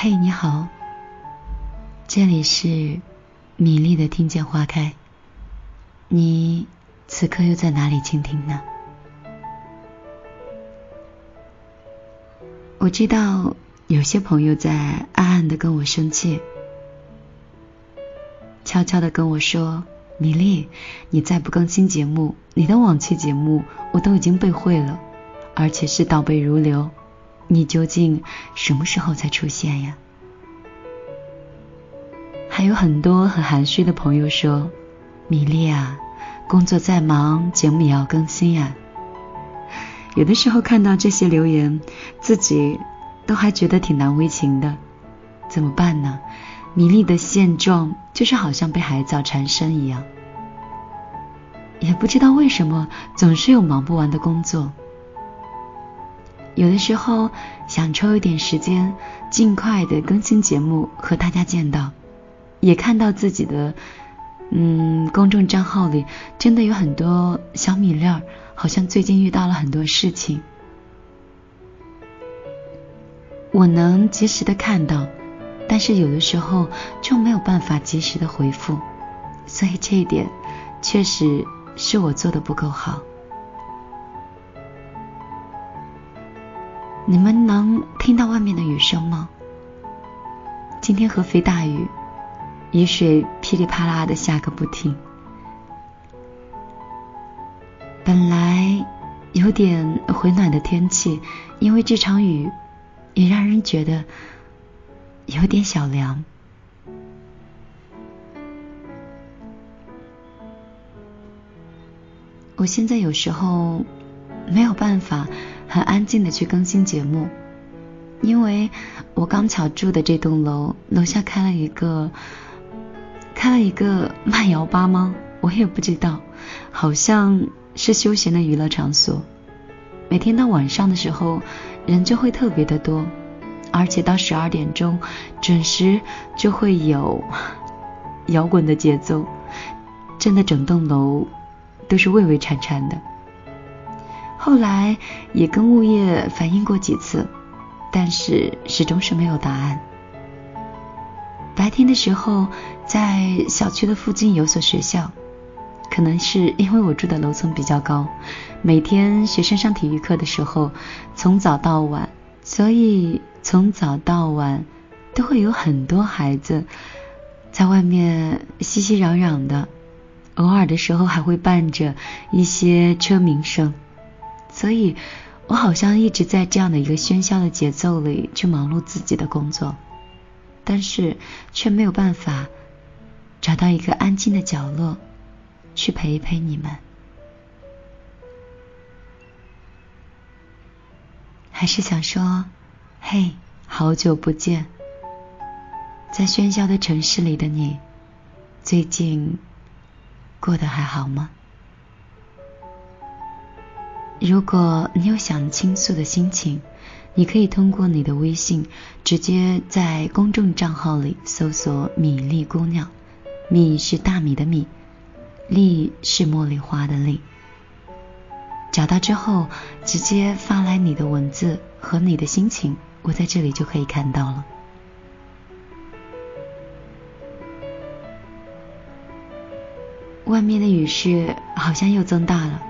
嘿，你好，这里是米粒的听见花开。你此刻又在哪里倾听呢？我知道有些朋友在暗暗的跟我生气，悄悄的跟我说：“米粒，你再不更新节目，你的往期节目我都已经背会了，而且是倒背如流。”你究竟什么时候才出现呀？还有很多很含蓄的朋友说：“米粒啊，工作再忙，节目也要更新呀。”有的时候看到这些留言，自己都还觉得挺难为情的。怎么办呢？米粒的现状就是好像被海藻缠身一样，也不知道为什么总是有忙不完的工作。有的时候想抽一点时间，尽快的更新节目和大家见到，也看到自己的嗯公众账号里真的有很多小米粒儿，好像最近遇到了很多事情，我能及时的看到，但是有的时候就没有办法及时的回复，所以这一点确实是我做的不够好。你们能听到外面的雨声吗？今天合肥大雨，雨水噼里啪啦的下个不停。本来有点回暖的天气，因为这场雨，也让人觉得有点小凉。我现在有时候没有办法。很安静的去更新节目，因为我刚巧住的这栋楼楼下开了一个开了一个慢摇吧吗？我也不知道，好像是休闲的娱乐场所。每天到晚上的时候，人就会特别的多，而且到十二点钟准时就会有 摇滚的节奏，震得整栋楼都是畏畏颤颤的。后来也跟物业反映过几次，但是始终是没有答案。白天的时候，在小区的附近有所学校，可能是因为我住的楼层比较高，每天学生上体育课的时候，从早到晚，所以从早到晚都会有很多孩子在外面熙熙攘攘的，偶尔的时候还会伴着一些车鸣声。所以，我好像一直在这样的一个喧嚣的节奏里去忙碌自己的工作，但是却没有办法找到一个安静的角落去陪一陪你们。还是想说，嘿，好久不见，在喧嚣的城市里的你，最近过得还好吗？如果你有想倾诉的心情，你可以通过你的微信直接在公众账号里搜索“米粒姑娘”，米是大米的米，粒是茉莉花的粒。找到之后，直接发来你的文字和你的心情，我在这里就可以看到了。外面的雨势好像又增大了。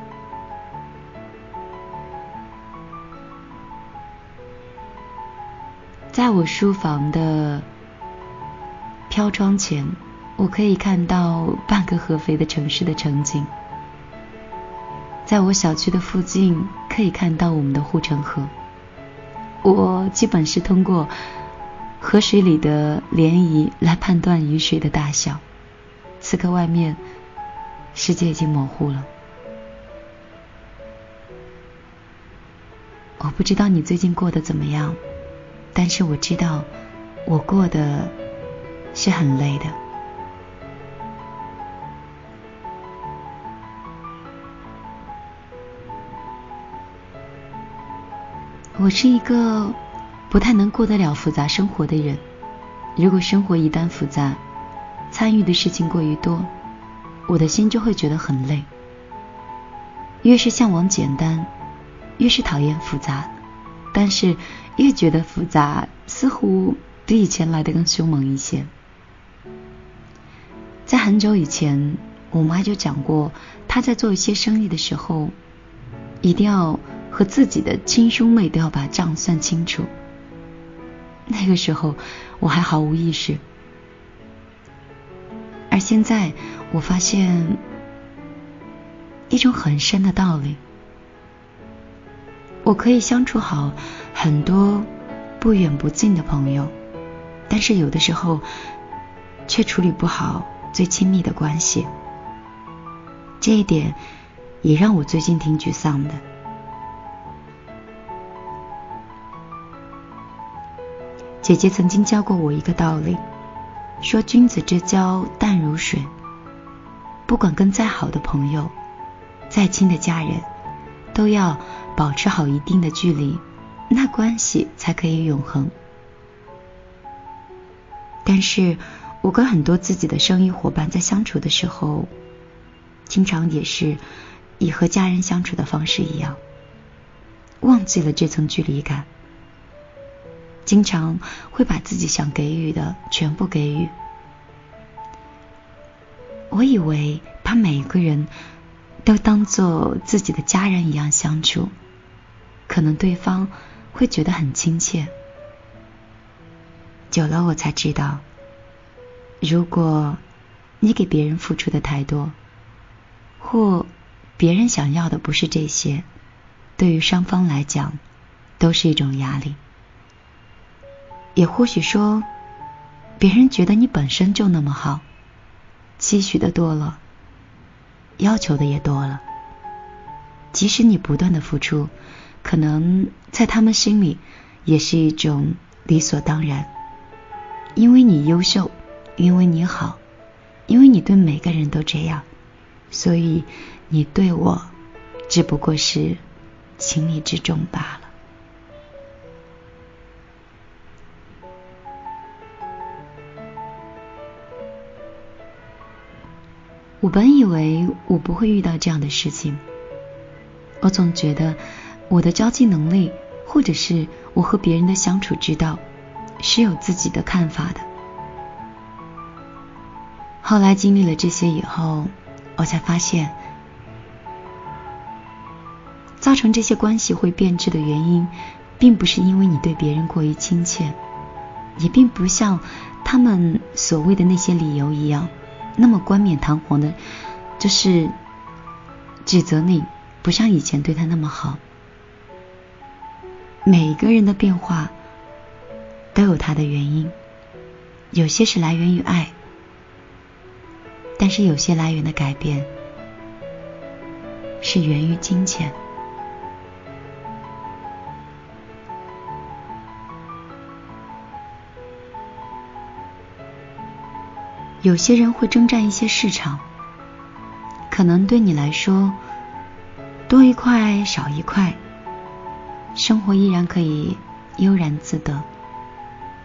在我书房的飘窗前，我可以看到半个合肥的城市的城景。在我小区的附近，可以看到我们的护城河。我基本是通过河水里的涟漪来判断雨水的大小。此刻外面世界已经模糊了。我不知道你最近过得怎么样。但是我知道，我过得是很累的。我是一个不太能过得了复杂生活的人。如果生活一旦复杂，参与的事情过于多，我的心就会觉得很累。越是向往简单，越是讨厌复杂。但是越觉得复杂，似乎比以前来的更凶猛一些。在很久以前，我妈就讲过，她在做一些生意的时候，一定要和自己的亲兄妹都要把账算清楚。那个时候我还毫无意识，而现在我发现一种很深的道理：我可以相处好很多不远不近的朋友，但是有的时候却处理不好最亲密的关系。这一点也让我最近挺沮丧的。姐姐曾经教过我一个道理，说君子之交淡如水。不管跟再好的朋友、再亲的家人，都要保持好一定的距离，那关系才可以永恒。但是我跟很多自己的生意伙伴在相处的时候，经常也是以和家人相处的方式一样，忘记了这层距离感。经常会把自己想给予的全部给予。我以为把每个人都当做自己的家人一样相处，可能对方会觉得很亲切。久了，我才知道，如果你给别人付出的太多，或别人想要的不是这些，对于双方来讲都是一种压力。也或许说，别人觉得你本身就那么好，期许的多了，要求的也多了。即使你不断的付出，可能在他们心里也是一种理所当然。因为你优秀，因为你好，因为你对每个人都这样，所以你对我只不过是情理之中罢了。我本以为我不会遇到这样的事情，我总觉得我的交际能力，或者是我和别人的相处之道，是有自己的看法的。后来经历了这些以后，我才发现，造成这些关系会变质的原因，并不是因为你对别人过于亲切，也并不像他们所谓的那些理由一样。那么冠冕堂皇的，就是指责你不像以前对他那么好。每个人的变化都有他的原因，有些是来源于爱，但是有些来源的改变是源于金钱。有些人会征战一些市场，可能对你来说多一块少一块，生活依然可以悠然自得；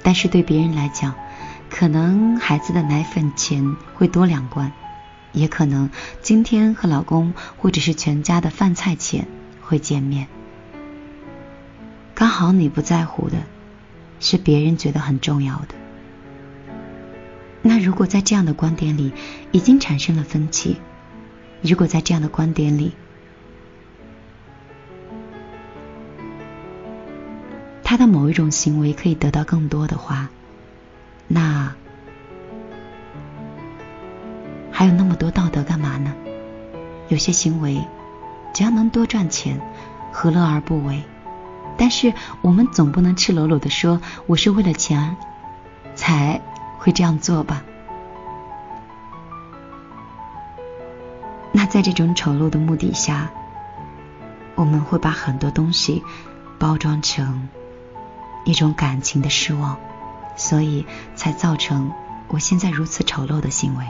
但是对别人来讲，可能孩子的奶粉钱会多两罐，也可能今天和老公或者是全家的饭菜钱会见面。刚好你不在乎的，是别人觉得很重要的。那如果在这样的观点里已经产生了分歧，如果在这样的观点里，他的某一种行为可以得到更多的话，那还有那么多道德干嘛呢？有些行为只要能多赚钱，何乐而不为？但是我们总不能赤裸裸的说我是为了钱才。会这样做吧？那在这种丑陋的目的下，我们会把很多东西包装成一种感情的失望，所以才造成我现在如此丑陋的行为。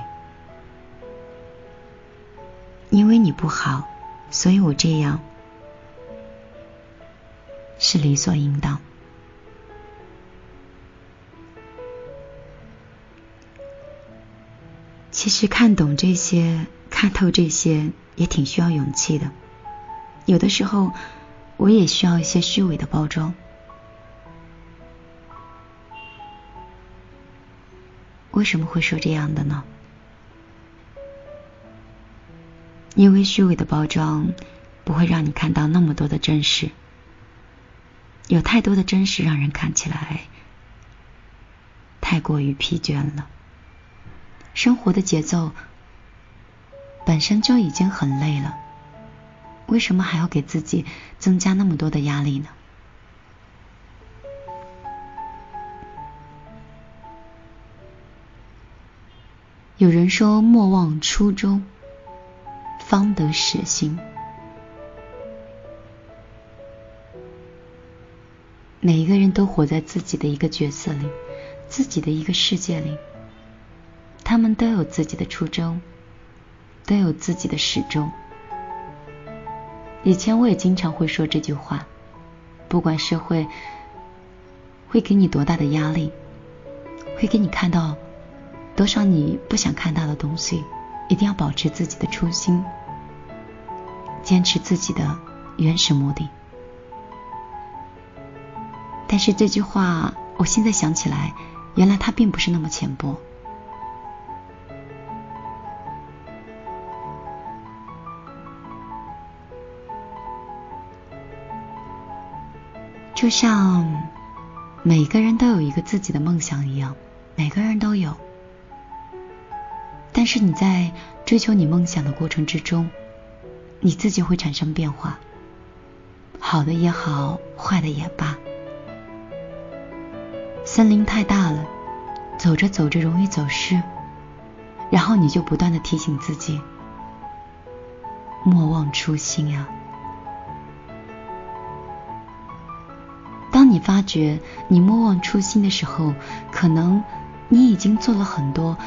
因为你不好，所以我这样是理所应当。其实看懂这些，看透这些，也挺需要勇气的。有的时候，我也需要一些虚伪的包装。为什么会说这样的呢？因为虚伪的包装不会让你看到那么多的真实，有太多的真实让人看起来太过于疲倦了。生活的节奏本身就已经很累了，为什么还要给自己增加那么多的压力呢？有人说：“莫忘初衷，方得始心。”每一个人都活在自己的一个角色里，自己的一个世界里。他们都有自己的初衷，都有自己的始终。以前我也经常会说这句话：不管社会会给你多大的压力，会给你看到多少你不想看到的东西，一定要保持自己的初心，坚持自己的原始目的。但是这句话，我现在想起来，原来它并不是那么浅薄。就像每个人都有一个自己的梦想一样，每个人都有。但是你在追求你梦想的过程之中，你自己会产生变化，好的也好，坏的也罢。森林太大了，走着走着容易走失，然后你就不断的提醒自己，莫忘初心啊。你发觉你莫忘初心的时候，可能你已经做了很多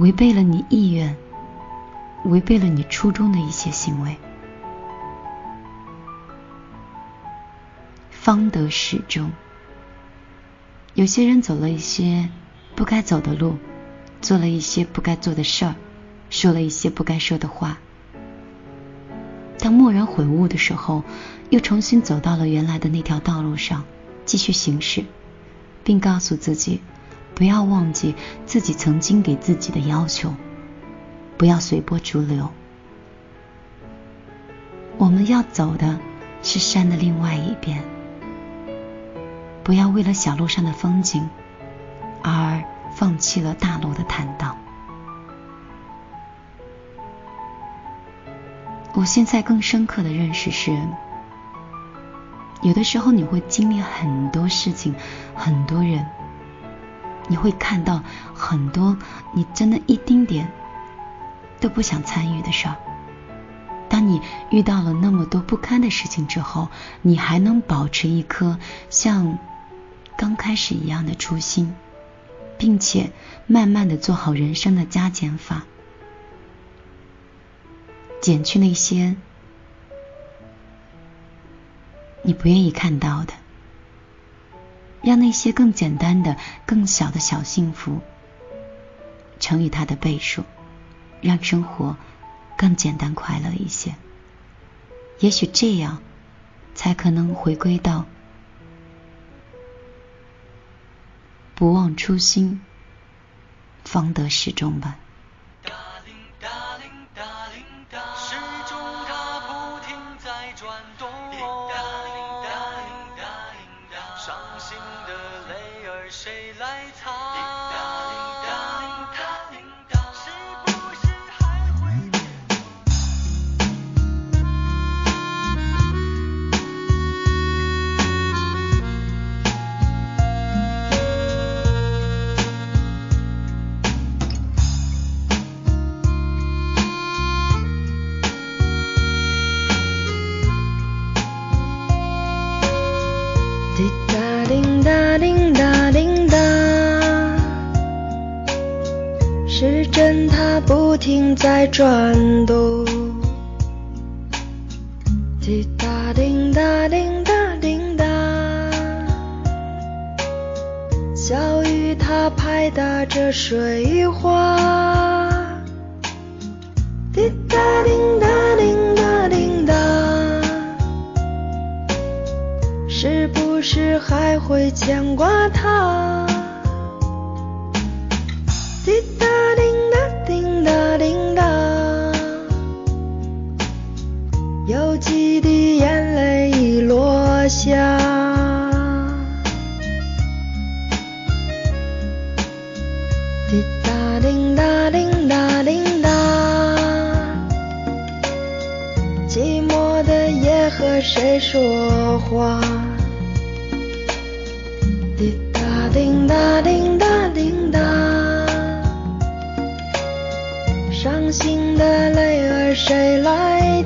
违背了你意愿、违背了你初衷的一些行为。方得始终。有些人走了一些不该走的路，做了一些不该做的事儿，说了一些不该说的话。当蓦然悔悟的时候，又重新走到了原来的那条道路上，继续行驶，并告诉自己，不要忘记自己曾经给自己的要求，不要随波逐流。我们要走的是山的另外一边，不要为了小路上的风景而放弃了大路的坦荡。我现在更深刻的认识是，有的时候你会经历很多事情，很多人，你会看到很多你真的一丁点都不想参与的事儿。当你遇到了那么多不堪的事情之后，你还能保持一颗像刚开始一样的初心，并且慢慢的做好人生的加减法。减去那些你不愿意看到的，让那些更简单的、更小的小幸福乘以它的倍数，让生活更简单快乐一些。也许这样才可能回归到不忘初心，方得始终吧。在转动，滴答滴答滴答滴答，小雨它拍打着水花，滴答叮答叮答叮答，寂寞的夜和谁说话？滴答叮答叮答叮答，伤心的泪儿谁来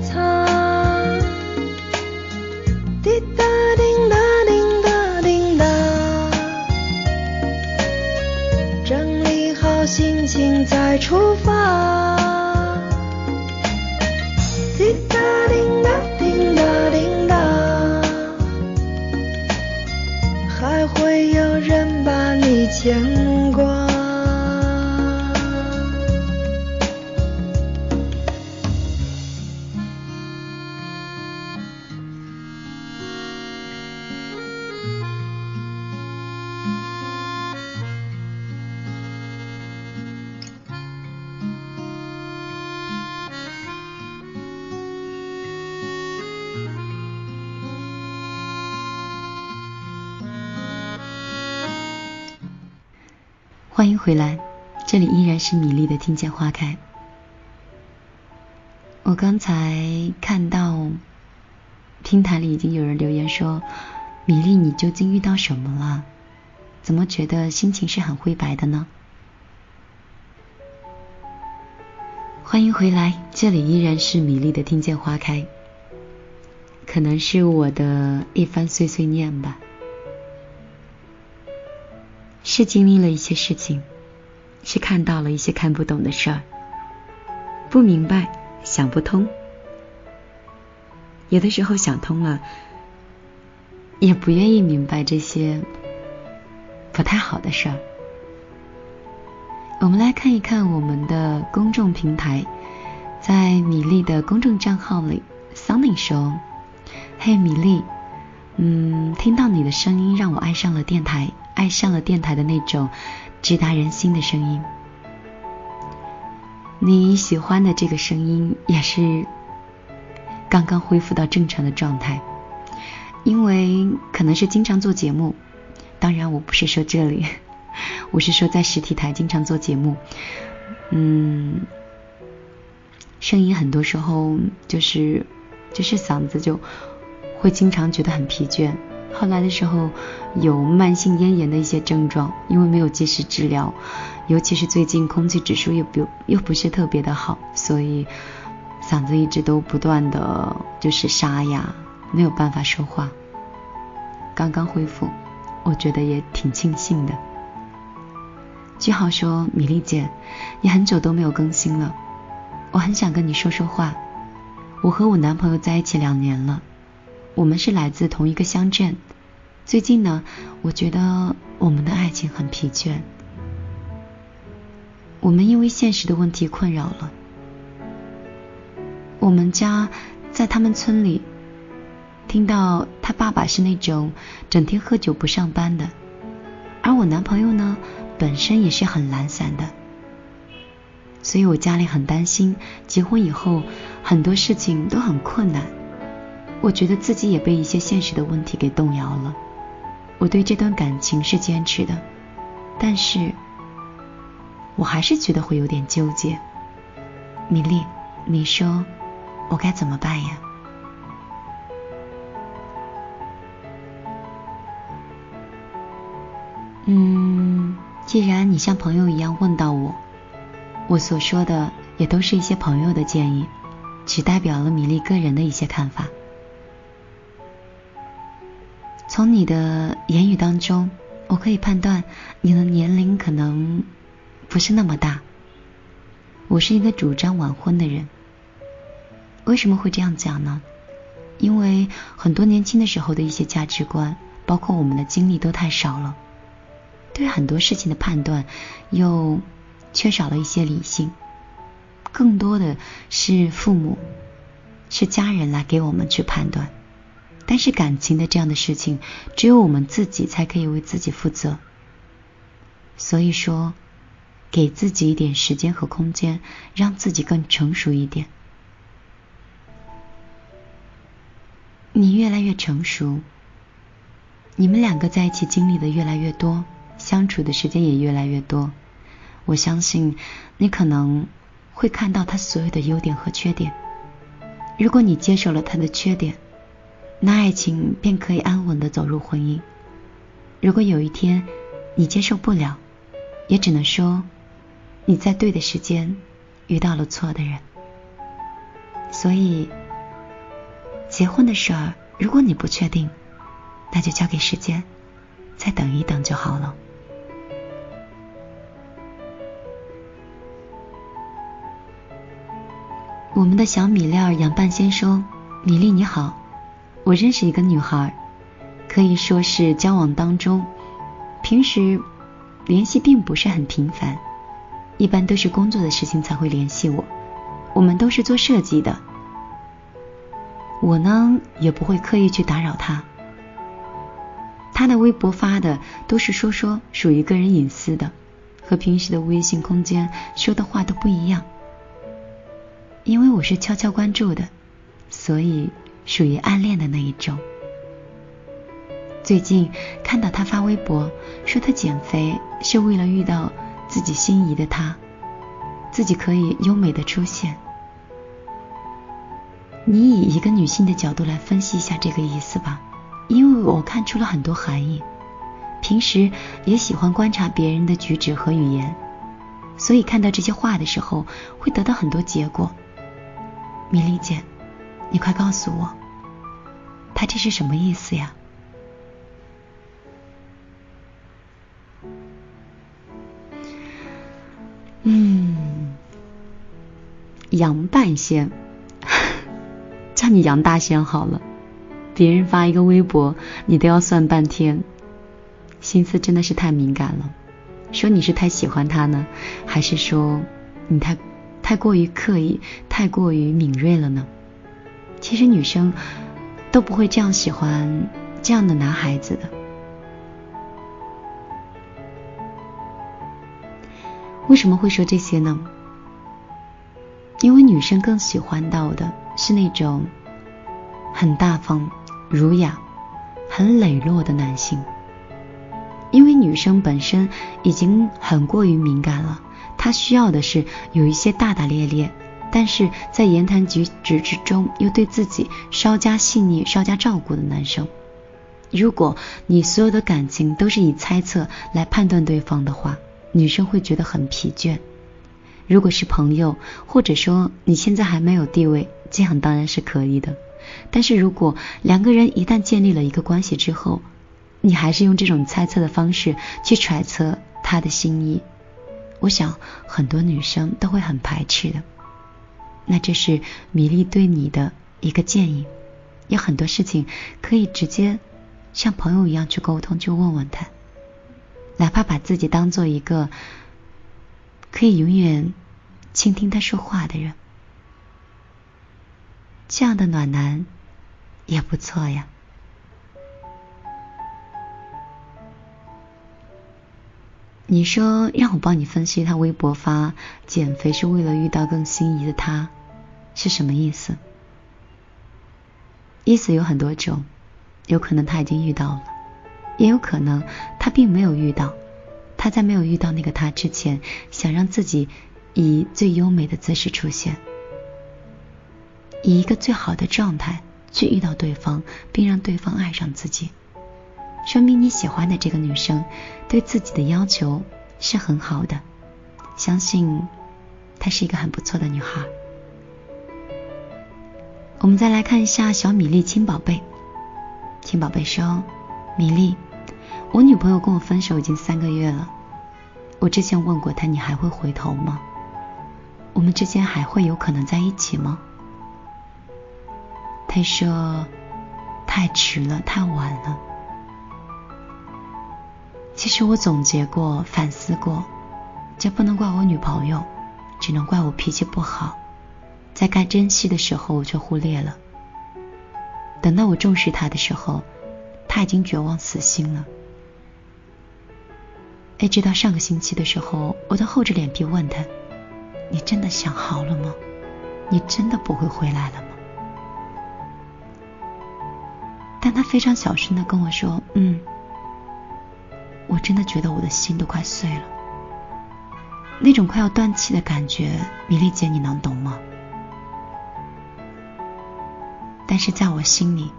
欢迎回来，这里依然是米粒的听见花开。我刚才看到平台里已经有人留言说：“米粒，你究竟遇到什么了？怎么觉得心情是很灰白的呢？”欢迎回来，这里依然是米粒的听见花开。可能是我的一番碎碎念吧。是经历了一些事情，是看到了一些看不懂的事儿，不明白，想不通。有的时候想通了，也不愿意明白这些不太好的事儿。我们来看一看我们的公众平台，在米粒的公众账号里，Sunny 说：“嘿，米粒，嗯，听到你的声音，让我爱上了电台。”爱上了电台的那种直达人心的声音。你喜欢的这个声音也是刚刚恢复到正常的状态，因为可能是经常做节目。当然，我不是说这里，我是说在实体台经常做节目。嗯，声音很多时候就是就是嗓子就会经常觉得很疲倦。后来的时候有慢性咽炎的一些症状，因为没有及时治疗，尤其是最近空气指数又不又不是特别的好，所以嗓子一直都不断的就是沙哑，没有办法说话。刚刚恢复，我觉得也挺庆幸的。句号说：“米粒姐，你很久都没有更新了，我很想跟你说说话。我和我男朋友在一起两年了。”我们是来自同一个乡镇。最近呢，我觉得我们的爱情很疲倦。我们因为现实的问题困扰了。我们家在他们村里，听到他爸爸是那种整天喝酒不上班的，而我男朋友呢，本身也是很懒散的。所以我家里很担心，结婚以后很多事情都很困难。我觉得自己也被一些现实的问题给动摇了。我对这段感情是坚持的，但是我还是觉得会有点纠结。米粒，你说我该怎么办呀？嗯，既然你像朋友一样问到我，我所说的也都是一些朋友的建议，只代表了米粒个人的一些看法。从你的言语当中，我可以判断你的年龄可能不是那么大。我是一个主张晚婚的人。为什么会这样讲呢？因为很多年轻的时候的一些价值观，包括我们的经历都太少了，对很多事情的判断又缺少了一些理性，更多的是父母、是家人来给我们去判断。但是感情的这样的事情，只有我们自己才可以为自己负责。所以说，给自己一点时间和空间，让自己更成熟一点。你越来越成熟，你们两个在一起经历的越来越多，相处的时间也越来越多。我相信你可能会看到他所有的优点和缺点。如果你接受了他的缺点，那爱情便可以安稳的走入婚姻。如果有一天你接受不了，也只能说你在对的时间遇到了错的人。所以，结婚的事儿，如果你不确定，那就交给时间，再等一等就好了。我们的小米粒儿杨半仙说：“米粒你好，我认识一个女孩，可以说是交往当中，平时联系并不是很频繁，一般都是工作的事情才会联系我。我们都是做设计的，我呢也不会刻意去打扰她。她的微博发的都是说说属于个人隐私的，和平时的微信空间说的话都不一样。因为我是悄悄关注的，所以属于暗恋的那一种。最近看到他发微博说他减肥是为了遇到自己心仪的他，自己可以优美的出现。你以一个女性的角度来分析一下这个意思吧，因为我看出了很多含义。平时也喜欢观察别人的举止和语言，所以看到这些话的时候，会得到很多结果。米莉姐，你快告诉我，他这是什么意思呀？嗯，杨半仙。叫你杨大仙好了，别人发一个微博，你都要算半天，心思真的是太敏感了。说你是太喜欢他呢，还是说你太太过于刻意、太过于敏锐了呢？其实女生都不会这样喜欢这样的男孩子的。为什么会说这些呢？因为女生更喜欢到的。是那种很大方、儒雅、很磊落的男性，因为女生本身已经很过于敏感了，她需要的是有一些大大咧咧，但是在言谈举止之中又对自己稍加细腻、稍加照顾的男生。如果你所有的感情都是以猜测来判断对方的话，女生会觉得很疲倦。如果是朋友，或者说你现在还没有地位，这样当然是可以的。但是如果两个人一旦建立了一个关系之后，你还是用这种猜测的方式去揣测他的心意，我想很多女生都会很排斥的。那这是米粒对你的一个建议，有很多事情可以直接像朋友一样去沟通，去问问他，哪怕把自己当做一个。可以永远倾听他说话的人，这样的暖男也不错呀。你说让我帮你分析他微博发减肥是为了遇到更心仪的他，是什么意思？意思有很多种，有可能他已经遇到了，也有可能他并没有遇到。他在没有遇到那个他之前，想让自己以最优美的姿势出现，以一个最好的状态去遇到对方，并让对方爱上自己，说明你喜欢的这个女生对自己的要求是很好的，相信她是一个很不错的女孩。我们再来看一下小米粒亲宝贝，亲宝贝说：“米粒。”我女朋友跟我分手已经三个月了，我之前问过她，你还会回头吗？我们之间还会有可能在一起吗？她说太迟了，太晚了。其实我总结过，反思过，这不能怪我女朋友，只能怪我脾气不好，在该珍惜的时候我却忽略了。等到我重视她的时候，她已经绝望死心了。一直到上个星期的时候，我都厚着脸皮问他：“你真的想好了吗？你真的不会回来了吗？”但他非常小声的跟我说：“嗯，我真的觉得我的心都快碎了。”那种快要断气的感觉，米粒姐，你能懂吗？但是在我心里，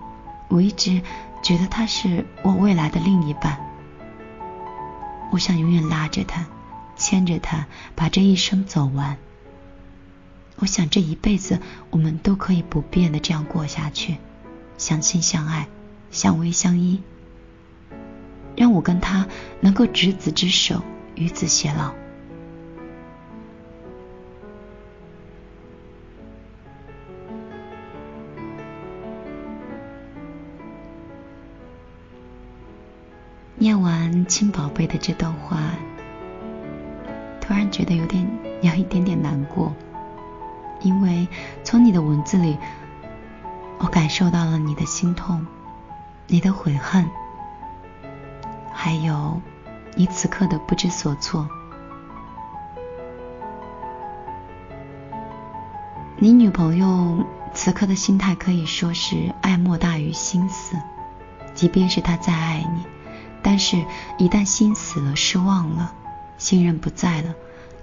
我一直觉得他是我未来的另一半。我想永远拉着他，牵着他，把这一生走完。我想这一辈子我们都可以不变的这样过下去，相亲相爱，相偎相依，让我跟他能够执子之手，与子偕老。念完亲宝贝的这段话，突然觉得有点有一点点难过，因为从你的文字里，我感受到了你的心痛，你的悔恨，还有你此刻的不知所措。你女朋友此刻的心态可以说是爱莫大于心死，即便是她再爱你。但是，一旦心死了、失望了、信任不在了，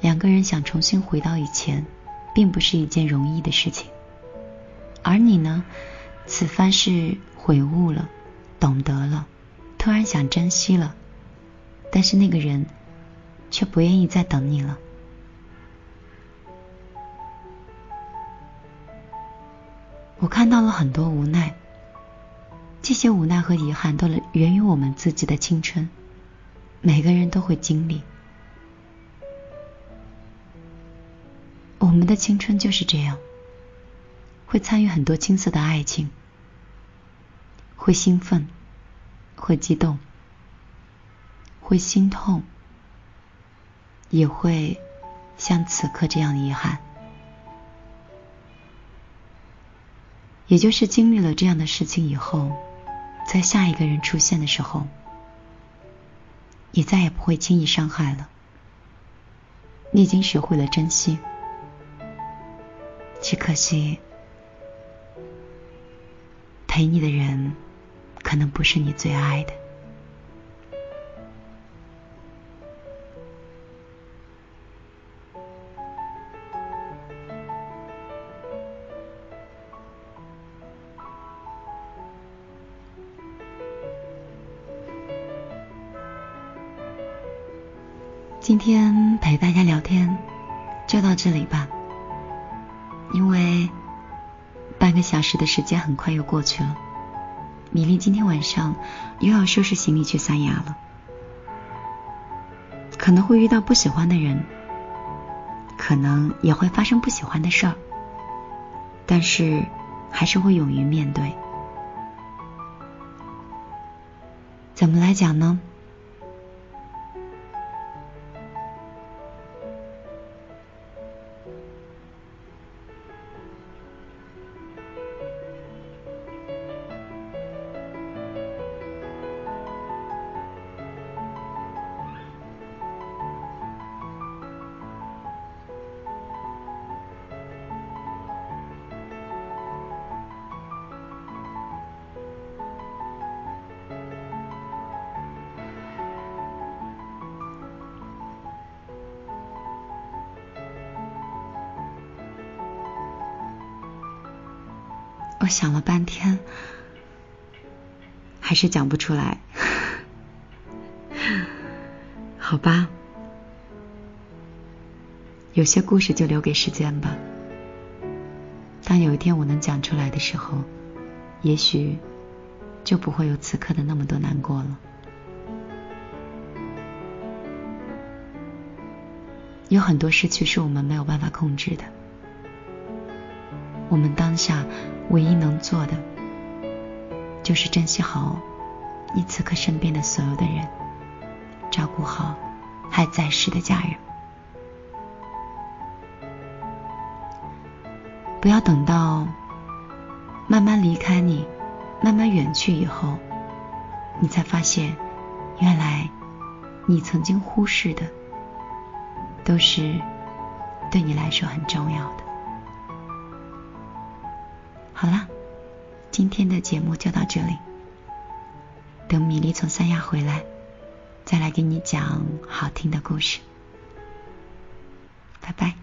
两个人想重新回到以前，并不是一件容易的事情。而你呢，此番是悔悟了、懂得了，突然想珍惜了，但是那个人却不愿意再等你了。我看到了很多无奈。这些无奈和遗憾都源于我们自己的青春，每个人都会经历。我们的青春就是这样，会参与很多青涩的爱情，会兴奋，会激动，会心痛，也会像此刻这样遗憾。也就是经历了这样的事情以后。在下一个人出现的时候，你再也不会轻易伤害了。你已经学会了珍惜，只可惜陪你的人可能不是你最爱的。今天陪大家聊天就到这里吧，因为半个小时的时间很快又过去了。米粒今天晚上又要收拾行李去三亚了，可能会遇到不喜欢的人，可能也会发生不喜欢的事儿，但是还是会勇于面对。怎么来讲呢？我想了半天，还是讲不出来。好吧，有些故事就留给时间吧。当有一天我能讲出来的时候，也许就不会有此刻的那么多难过了。有很多失去是我们没有办法控制的。我们当下唯一能做的，就是珍惜好你此刻身边的所有的人，照顾好还在世的家人。不要等到慢慢离开你、慢慢远去以后，你才发现，原来你曾经忽视的，都是对你来说很重要的。好了，今天的节目就到这里。等米粒从三亚回来，再来给你讲好听的故事。拜拜。